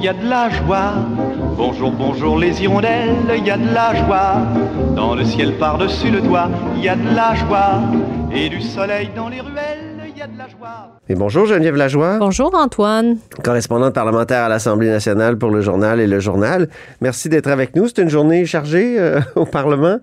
il y a de la joie. Bonjour, bonjour les hirondelles, il y a de la joie. Dans le ciel par-dessus le toit, il y a de la joie. Et du soleil dans les ruelles, il y a de la joie. Et bonjour Geneviève Lajoie, Bonjour Antoine. correspondante parlementaire à l'Assemblée nationale pour le journal et le journal. Merci d'être avec nous. C'est une journée chargée euh, au Parlement.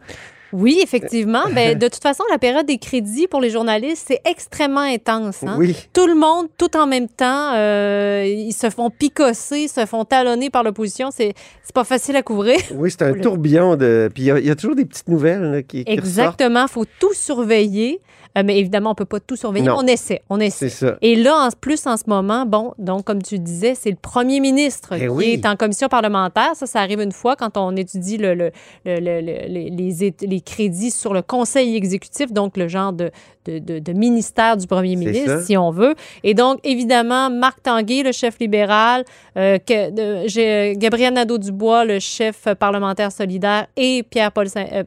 Oui, effectivement. Ben, de toute façon, la période des crédits pour les journalistes, c'est extrêmement intense. hein. Oui. Tout le monde, tout en même temps, euh, ils se font picosser, se font talonner par l'opposition. C'est c'est pas facile à couvrir. Oui, c'est un tourbillon de. Puis il y a- il y, a toujours des petites nouvelles là, qui, qui. Exactement. Il faut tout surveiller. Euh, mais évidemment, on peut pas tout surveiller. Non. On essaie. On essaie. C'est ça. Et là, en plus, en ce moment, bon, donc, comme tu disais, c'est le premier ministre Eh qui oui. est en commission parlementaire. Ça, ça arrive une fois quand on étudie le, les crédits sur le conseil exécutif, donc le genre de, de, de- de ministère du premier ministre, si on veut. Et donc, évidemment, Marc Tanguay, le chef libéral, euh, que- j'ai- Gabriel Nadeau-Dubois, le chef parlementaire solidaire, et Pierre-Paul Saint... euh,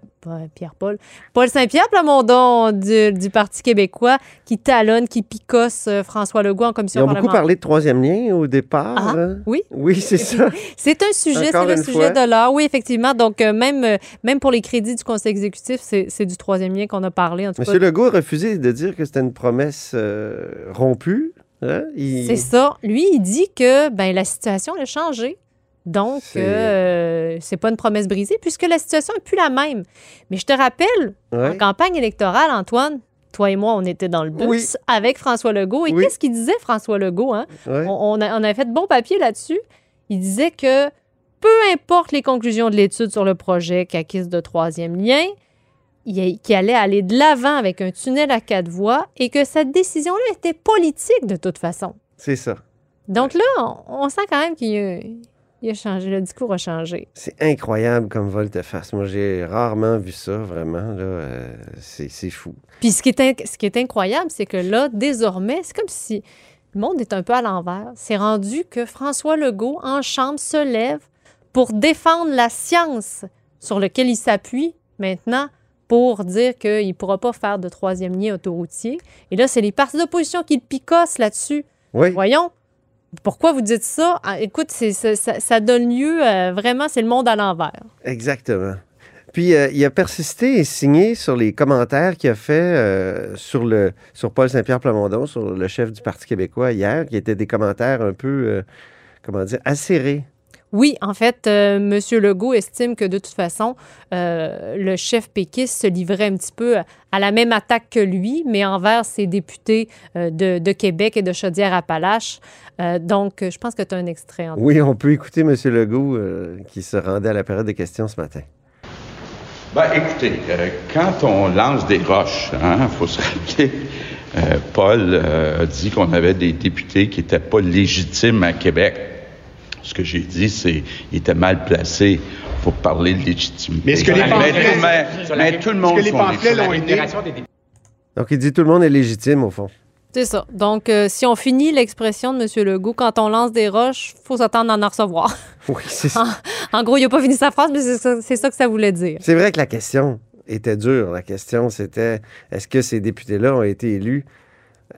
Pierre-Paul. Paul Saint-Pierre Plamondon du, du Parti québécois qui talonne, qui picosse euh, François Legault en Ils commission ont beaucoup parlementaire. parlé de troisième lien au départ. Ah, hein? oui. Oui, c'est ça. C'est un sujet, c'est le sujet fois. de l'heure. Oui, effectivement. Donc, euh, même, euh, même pour les crédits du Conseil exécutif, c'est c'est du troisième lien qu'on a parlé. En tout Monsieur cas, Legault a refusé de dire que c'était une promesse euh, rompue. hein? Il- c'est ça. Lui, il dit que ben, la situation a changé. Donc, C'est- euh, pas une promesse brisée puisque la situation n'est plus la même. Mais je te rappelle, Ouais. en campagne électorale, Antoine, toi et moi, on était dans le bus Oui. avec François Legault. Et Oui. qu'est-ce qu'il disait, François Legault? Hein? Ouais. On, on a, on a fait de bons papiers là-dessus. Il disait que peu importe les conclusions de l'étude sur le projet CAQUIS de troisième lien, qu'il allait aller de l'avant avec un tunnel à quatre voies et que cette décision-là était politique de toute façon. C'est ça. Donc là, on, on sent quand même qu'il a, il a changé, le discours a changé. C'est incroyable comme volte-face. Moi, j'ai rarement vu ça, vraiment. Là, euh, c'est fou. Puis ce qui est, ce qui est incroyable, c'est que là, désormais, c'est comme si le monde est un peu à l'envers. C'est rendu que François Legault, en chambre, se lève pour défendre la science sur laquelle il s'appuie maintenant pour dire qu'il ne pourra pas faire de troisième lien autoroutier. Et là, c'est les partis d'opposition qui le picossent là-dessus. Oui. Voyons. Pourquoi vous dites ça? Ah, écoute, c'est- ça, ça- ça donne lieu, euh, vraiment, c'est le monde à l'envers. Exactement. Puis, euh, il a persisté et signé sur les commentaires qu'il a fait euh, sur, le, sur Paul Saint-Pierre Plamondon, sur le chef du Parti québécois hier, qui étaient des commentaires un peu, euh, comment dire, acérés. Oui, en fait, euh, M. Legault estime que de toute façon, euh, le chef péquiste se livrait un petit peu à la même attaque que lui, mais envers ses députés euh, de, de Québec et de Chaudière-Appalaches. Euh, donc, je pense que tu as un extrait. en Oui, on peut écouter M. Legault euh, qui se rendait à la période de questions ce matin. Ben, écoutez, euh, quand on lance des roches, il faut se rappeler, euh, Paul euh, a dit qu'on avait des députés qui n'étaient pas légitimes à Québec. Ce que j'ai dit, c'est qu'ils étaient mal placés pour parler de légitimité. Mais est-ce que les mais, pamphlets- tout, mais- mais tout le monde est-ce que les sont pamphlets légitimes. l'ont été? Donc, il dit tout le monde est légitime, au fond. C'est ça. Donc, euh, si on finit l'expression de M. Legault, quand on lance des roches, faut s'attendre à en recevoir. Oui, c'est ça. en gros, il n'a pas fini sa phrase, mais c'est ça, c'est ça que ça voulait dire. C'est vrai que la question était dure. La question, c'était est-ce que ces députés-là ont été élus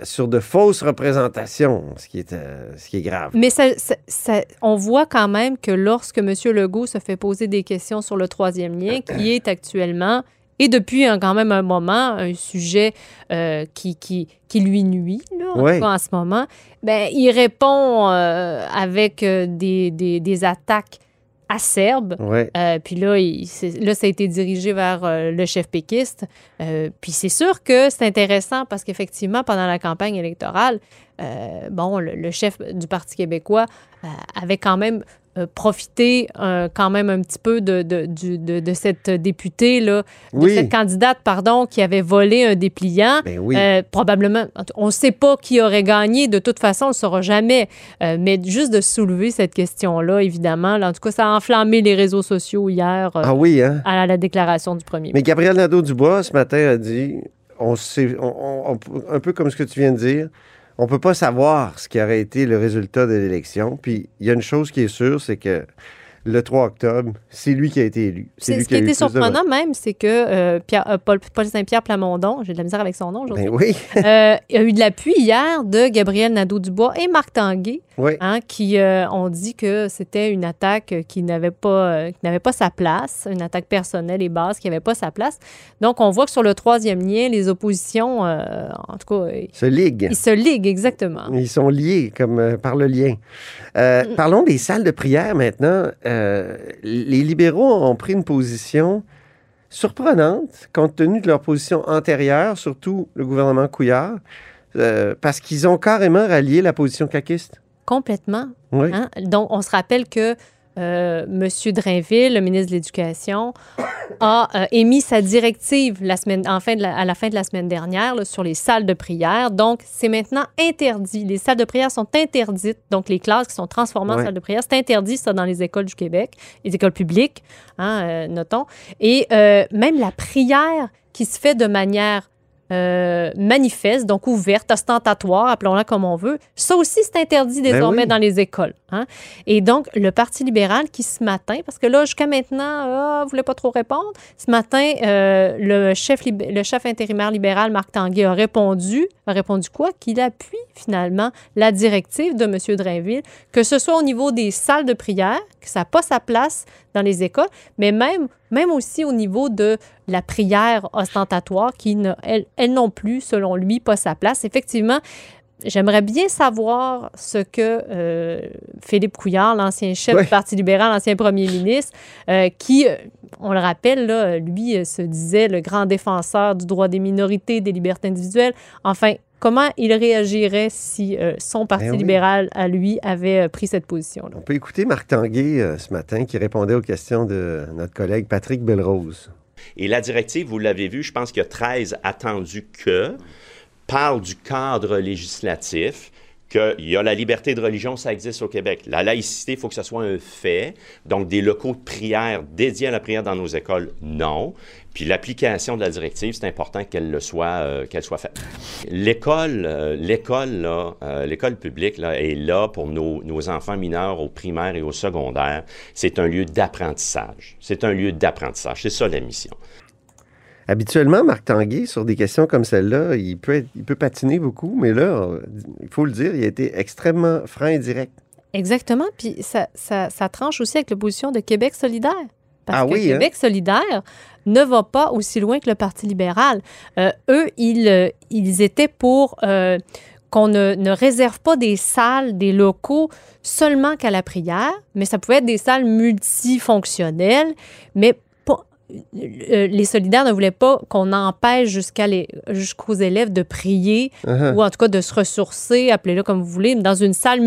sur de fausses représentations, ce qui est, euh, ce qui est grave. Mais ça, ça- ça- on voit quand même que lorsque M. Legault se fait poser des questions sur le troisième lien, qui est actuellement, et depuis un- quand même un moment, un sujet euh, qui, qui, qui lui nuit, là, en, cas ce moment, ben, il répond euh, avec des, des- des attaques acerbes. Ouais. Euh, puis là, il- c'est- là, ça a été dirigé vers euh, le chef péquiste. Euh, puis c'est sûr que c'est intéressant parce qu'effectivement, pendant la campagne électorale, bon, le, le chef du Parti québécois avait quand même euh, profité euh, quand même un petit peu de, de, du- de- de cette députée, là, de cette candidate, pardon, qui avait volé un dépliant. Ben oui. Euh, probablement, on ne sait pas qui aurait gagné. De toute façon, on ne le saura jamais. Mais juste de soulever cette question-là, évidemment, là, en tout cas, ça a enflammé les réseaux sociaux hier ah oui, hein? à la déclaration du premier Mais Gabriel Nadeau-Dubois, ce matin, a dit on sait, on- on- on- un peu comme ce que tu viens de dire, on peut pas savoir ce qui aurait été le résultat de l'élection. Puis il y a une chose qui est sûre, c'est que le 3 octobre, c'est lui qui a été élu. C'est Ce qui a été de surprenant même, c'est que euh, Pierre- euh, Paul, Paul Saint-Pierre Plamondon, j'ai de la misère avec son nom aujourd'hui, Ben oui, euh, il a eu de l'appui hier de Gabriel Nadeau-Dubois et Marc Tanguay, oui. hein, qui euh, ont dit que c'était une attaque qui n'avait pas, qui n'avait pas sa place, une attaque personnelle et basse qui n'avait pas sa place. Donc, on voit que sur le troisième lien, les oppositions, en tout cas, Se ligue. ils se liguent exactement. Ils sont liés comme par le lien. Mm. Parlons des salles de prière maintenant. Euh, les libéraux ont pris une position surprenante compte tenu de leur position antérieure, surtout le gouvernement Couillard, euh, parce qu'ils ont carrément rallié la position caquiste. Complètement. Oui. Hein? Donc, on se rappelle que euh, M. Drainville, le ministre de l'Éducation, a euh, émis sa directive la semaine, en fin de la- à la fin de la semaine dernière là, sur les salles de prière. Donc, c'est maintenant interdit. Les salles de prière sont interdites. Donc, les classes qui sont transformées en salles de prière, c'est interdit, ça, dans les écoles du Québec, les écoles publiques, hein, euh, notons. Et euh, même la prière qui se fait de manière euh, manifeste, donc ouverte, ostentatoire, appelons-la comme on veut. Ça aussi, c'est interdit Ben désormais oui. dans les écoles. hein. Et donc, le Parti libéral qui, ce matin, parce que là, jusqu'à maintenant, ah, voulait pas trop répondre, ce matin, euh, le, chef le chef intérimaire libéral, Marc Tanguay, a répondu, a répondu quoi? Qu'il appuie finalement la directive de M. Drainville, que ce soit au niveau des salles de prière, que ça n'a pas sa place dans les écoles, mais même, même aussi au niveau de la prière ostentatoire, qui, n'a- elle, elle non plus, selon lui, pas sa place. Effectivement, J'aimerais bien savoir ce que euh, Philippe Couillard, l'ancien chef Oui. du Parti libéral, l'ancien premier ministre, euh, qui, euh, on le rappelle, là, lui se disait le grand défenseur du droit des minorités, des libertés individuelles. Enfin, comment il réagirait si euh, son Parti Ben oui. libéral, à lui, avait euh, pris cette position-là? On peut écouter Marc Tanguay euh, ce matin qui répondait aux questions de notre collègue Patrick Belrose. Et la directive, vous l'avez vu, je pense qu'il y a 13 attendus que parle du cadre législatif, qu'il y a la liberté de religion, ça existe au Québec. La laïcité, il faut que ce soit un fait. Donc, des locaux de prière dédiés à la prière dans nos écoles, non. Puis l'application de la directive, c'est important qu'elle le soit, euh, qu'elle soit faite. L'école, euh, l'école, euh, l'école publique est là pour nos, nos enfants mineurs au primaire et au secondaire. C'est un lieu d'apprentissage. C'est un lieu d'apprentissage. C'est ça la mission. Habituellement, Marc Tanguay, sur des questions comme celle-là, il peut, être- il peut patiner beaucoup, mais là, il faut le dire, il a été extrêmement franc et direct. Exactement. Puis ça, ça, ça tranche aussi avec l'opposition de Québec solidaire. Parce Ah que oui, hein? Québec solidaire ne va pas aussi loin que le Parti libéral. Euh, eux, ils, euh, ils étaient pour euh, qu'on ne, ne réserve pas des salles, des locaux seulement qu'à la prière, mais ça pouvait être des salles multifonctionnelles, mais les solidaires ne voulaient pas qu'on empêche jusqu'à les- jusqu'aux élèves de prier Uh-huh. ou en tout cas de se ressourcer, appelez-le comme vous voulez, dans une salle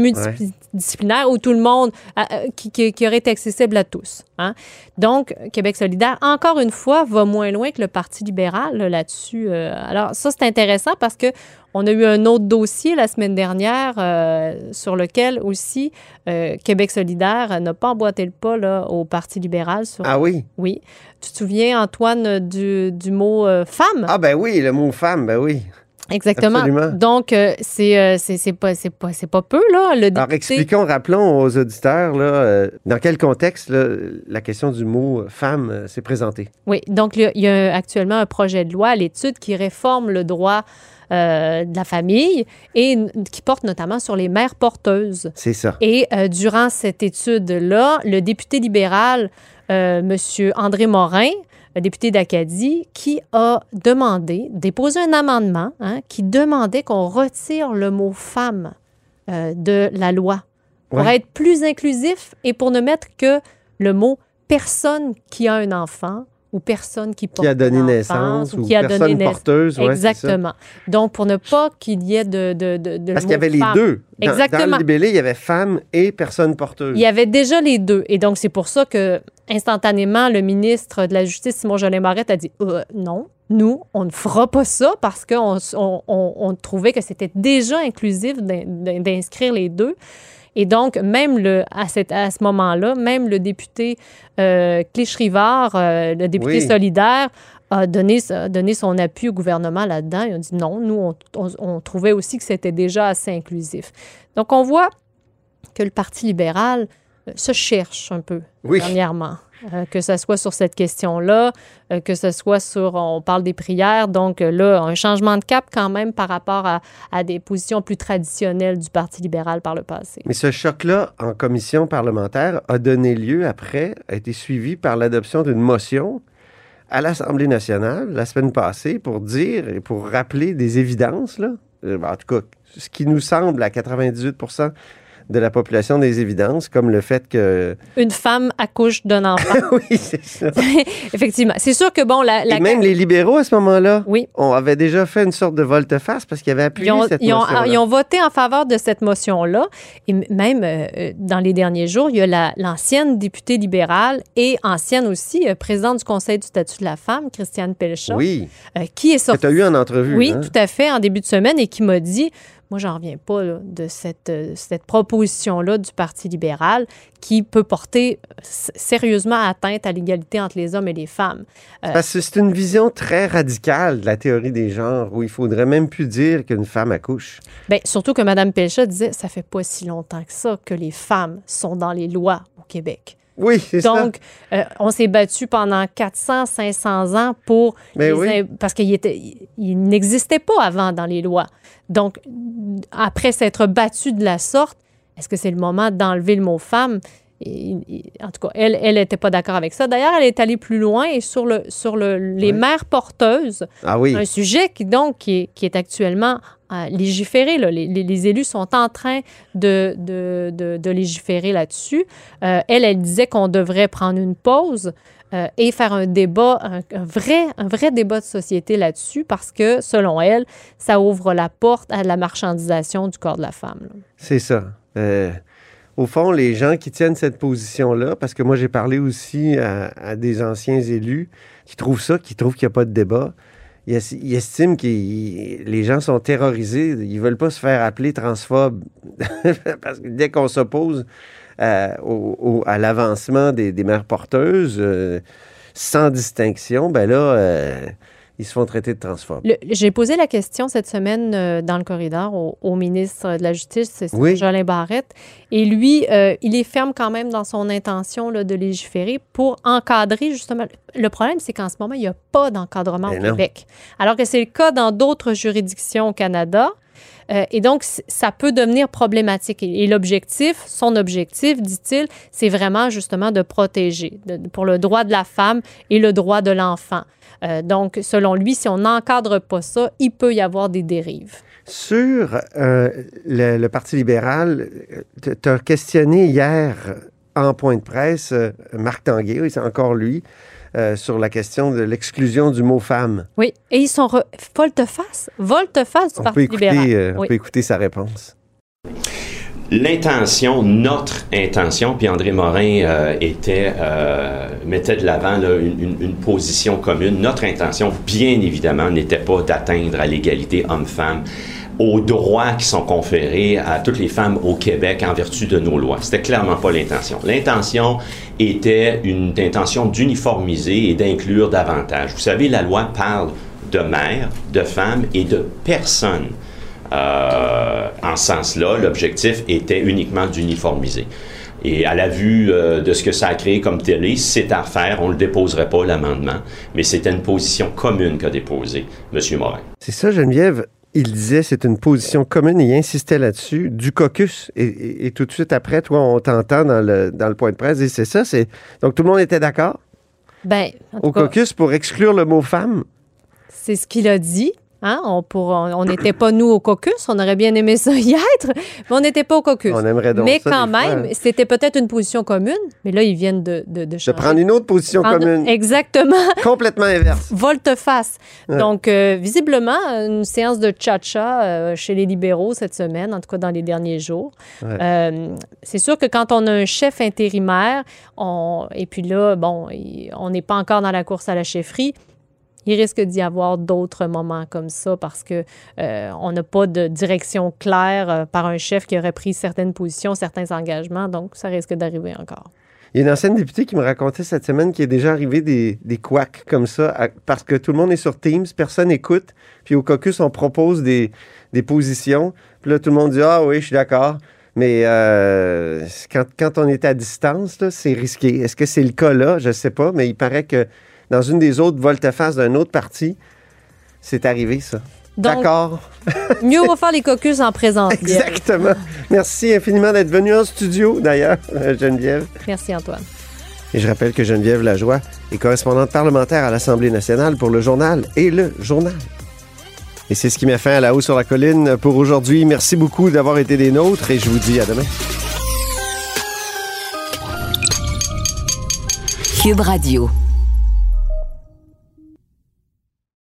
multidisciplinaire où tout le monde, euh, euh, qui, qui- qui aurait été accessible à tous. hein. Donc, Québec solidaire, encore une fois, va moins loin que le Parti libéral là, là-dessus. Euh, alors, ça, c'est intéressant parce que on a eu un autre dossier la semaine dernière euh, sur lequel aussi euh, Québec solidaire n'a pas emboîté le pas là, au Parti libéral. Sur... Ah oui? Oui. Tu te souviens, Antoine, du, du mot euh, femme? Ah ben oui, le mot femme, ben oui. Exactement. Absolument. Donc, euh, c'est euh, c'est c'est pas, c'est pas, c'est pas peu, là, le Alors expliquons, rappelons aux auditeurs, là, euh, dans quel contexte là, la question du mot femme s'est présentée. Oui, donc il y a- actuellement un projet de loi à l'étude qui réforme le droit euh, de la famille et qui porte notamment sur les mères porteuses. C'est ça. Et euh, durant cette étude-là, le député libéral, euh, M. André Morin, député d'Acadie, qui a demandé, déposé un amendement hein, qui demandait qu'on retire le mot femme euh, de la loi pour Ouais. être plus inclusif et pour ne mettre que le mot personne qui a un enfant ou personne qui porte Qui a donné naissance ou, qui a donné personne naissance. porteuse. ouais. Exactement. Donc, pour ne pas qu'il y ait de, de, de, de Parce qu'il y avait les femme. deux. Dans, Exactement. dans le libellé, il y avait femme et personne porteuse. Il y avait déjà les deux. Et donc, c'est pour ça que, instantanément, le ministre de la Justice, Simon Jolin Barrette, a dit Euh, non, nous, on ne fera pas ça parce qu'on on, on- on trouvait que c'était déjà inclusif d'in- d'in- d'inscrire les deux. Et donc, même le, à, cette- à ce moment-là, même le député euh, Clich-Rivard, euh, le député Oui. solidaire, a donné, a donné son appui au gouvernement là-dedans. Il a dit non, nous, on, on- on trouvait aussi que c'était déjà assez inclusif. Donc, on voit que le Parti libéral se cherche un peu Oui. dernièrement. Euh, que ce soit sur cette question-là, euh, que ce soit sur, on parle des prières, donc euh, là, un changement de cap quand même par rapport à, des positions plus traditionnelles du Parti libéral par le passé. Mais ce choc-là, en commission parlementaire, a donné lieu après, a été suivi par l'adoption d'une motion à l'Assemblée nationale la semaine passée pour dire et pour rappeler des évidences, là. En tout cas, ce qui nous semble à 98 de la population des évidences, comme le fait que... Une femme accouche d'un enfant. oui, c'est ça. Effectivement. C'est sûr que, bon, la... la Et même les libéraux, à ce moment-là, Oui. on avait déjà fait une sorte de volte-face parce qu'ils avaient appuyé Ils ont, cette ils ont- motion ils ont voté en faveur de cette motion-là. Et même euh, euh, dans les derniers jours, il y a la- l'ancienne députée libérale et ancienne aussi euh, présidente du Conseil du statut de la femme, Christiane Pelcha, Oui, euh, qui est que sortie. tu as eu en entrevue. Oui, hein? tout à fait, en début de semaine, et qui m'a dit Moi, j'en reviens pas là, de cette, euh, cette proposition-là du Parti libéral qui peut porter euh, sérieusement atteinte à l'égalité entre les hommes et les femmes. Parce que c'est une vision très radicale de la théorie des genres où il faudrait même plus dire qu'une femme accouche. Bien, surtout que Mme Pelcha disait Ça fait pas si longtemps que ça que les femmes sont dans les lois au Québec. Oui, c'est ça. Donc, euh, on s'est battu pendant 400, 500 ans pour Mais les oui. im- parce qu'il il n'existait pas avant dans les lois. Donc, après s'être battu de la sorte, est-ce que c'est le moment d'enlever le mot femme? Et- et- en tout cas, elle, elle n'était pas d'accord avec ça. D'ailleurs, elle est allée plus loin et sur, le, sur le, les mères porteuses, Ah oui. un sujet qui, donc, qui est, qui est actuellement euh, légiféré. là. Les, les- les élus sont en train de, de, de- de légiférer là-dessus. Euh, elle, elle disait qu'on devrait prendre une pause euh, et faire un débat, un, un vrai, un vrai débat de société là-dessus parce que, selon elle, ça ouvre la porte à la marchandisation du corps de la femme. C'est ça. Euh, au fond, les gens qui tiennent cette position-là, parce que moi j'ai parlé aussi à, des anciens élus qui trouvent ça, qui trouvent qu'il n'y a pas de débat, ils, es- ils estiment que les gens sont terrorisés, ils veulent pas se faire appeler transphobes, parce que dès qu'on s'oppose euh, à l'avancement des, des mères porteuses, euh, sans distinction, ben là, euh, ils se font traiter de transphobes. J'ai posé la question cette semaine euh, dans le corridor au, au ministre de la Justice, c'est Oui. Jolin Barrette, et lui, euh, il est ferme quand même dans son intention là, de légiférer pour encadrer justement. Le problème, c'est qu'en ce moment, il n'y a pas d'encadrement au non. Québec, alors que c'est le cas dans d'autres juridictions au Canada. Euh, et donc, ça peut devenir problématique. Et, l'objectif, son objectif, dit-il, c'est vraiment justement de protéger pour le droit de la femme et le droit de l'enfant. Euh, donc, selon lui, si on n'encadre pas ça, il peut y avoir des dérives. Sur euh, le, Parti libéral, tu as questionné hier en point de presse Marc Tanguay, c'est encore lui, euh, sur la question de l'exclusion du mot femme. Oui, et ils sont re- volte-face, volte-face du On Parti peut, écouter, libéral. euh, on peut écouter sa réponse. L'intention, notre intention, puis André Morin euh, était, euh, mettait de l'avant là, une, une- une position commune. Notre intention, bien évidemment, n'était pas d'atteindre à l'égalité homme-femme aux droits qui sont conférés à toutes les femmes au Québec en vertu de nos lois. C'était clairement pas l'intention. L'intention était une intention d'uniformiser et d'inclure davantage. Vous savez, la loi parle de mères, de femmes et de personnes. Euh, en ce sens-là, l'objectif était uniquement d'uniformiser. Et à la vue euh, de ce que ça a créé comme télé, c'est à refaire. On ne le déposerait pas, l'amendement, mais c'était une position commune qu'a déposée M. Morin. C'est ça, Geneviève. Il disait c'est une position commune et il insistait là-dessus du caucus. Et, et- et tout de suite après, toi, on t'entend dans le, dans le point de presse et c'est ça. c'est Donc tout le monde était d'accord? Ben, au cas, caucus pour exclure le mot femme? c'est ce qu'il a dit. Hein? On pour- on on n'était pas, nous, au caucus. On aurait bien aimé ça y être, mais on n'était pas au caucus. On aimerait donc mais ça, quand même, c'était peut-être une position commune, mais là, ils viennent de, de, de De changer. prendre une autre position Prendre- commune, Exactement. complètement inverse. volte-face. Ouais. Donc, euh, visiblement, une séance de cha-cha euh, chez les libéraux cette semaine, en tout cas dans les derniers jours. Ouais. Euh, c'est sûr que quand on a un chef intérimaire, on, et puis là, bon, on n'est pas encore dans la course à la chefferie, il risque d'y avoir d'autres moments comme ça parce que euh, on n'a pas de direction claire euh, par un chef qui aurait pris certaines positions, certains engagements, donc ça risque d'arriver encore. Il y a une ancienne députée qui me racontait cette semaine qu'il est déjà arrivé des, des couacs comme ça, parce que tout le monde est sur Teams, personne n'écoute, puis au caucus, on propose des, des positions, puis là, tout le monde dit « Ah oui, je suis d'accord », Mais euh, quand, quand on est à distance, c'est risqué. Est-ce que c'est le cas là? Je ne sais pas, mais il paraît que dans une des autres volte-face d'un autre parti, c'est arrivé, ça. D'accord. mieux vaut faire les caucus en présentiel. Exactement. Merci infiniment d'être venu en studio, d'ailleurs, Geneviève. Merci, Antoine. Et je rappelle que Geneviève Lajoie est correspondante parlementaire à l'Assemblée nationale pour le journal et le journal. Et c'est ce qui met fin à la haut sur la colline pour aujourd'hui. Merci beaucoup d'avoir été des nôtres et je vous dis à demain. Cube Radio.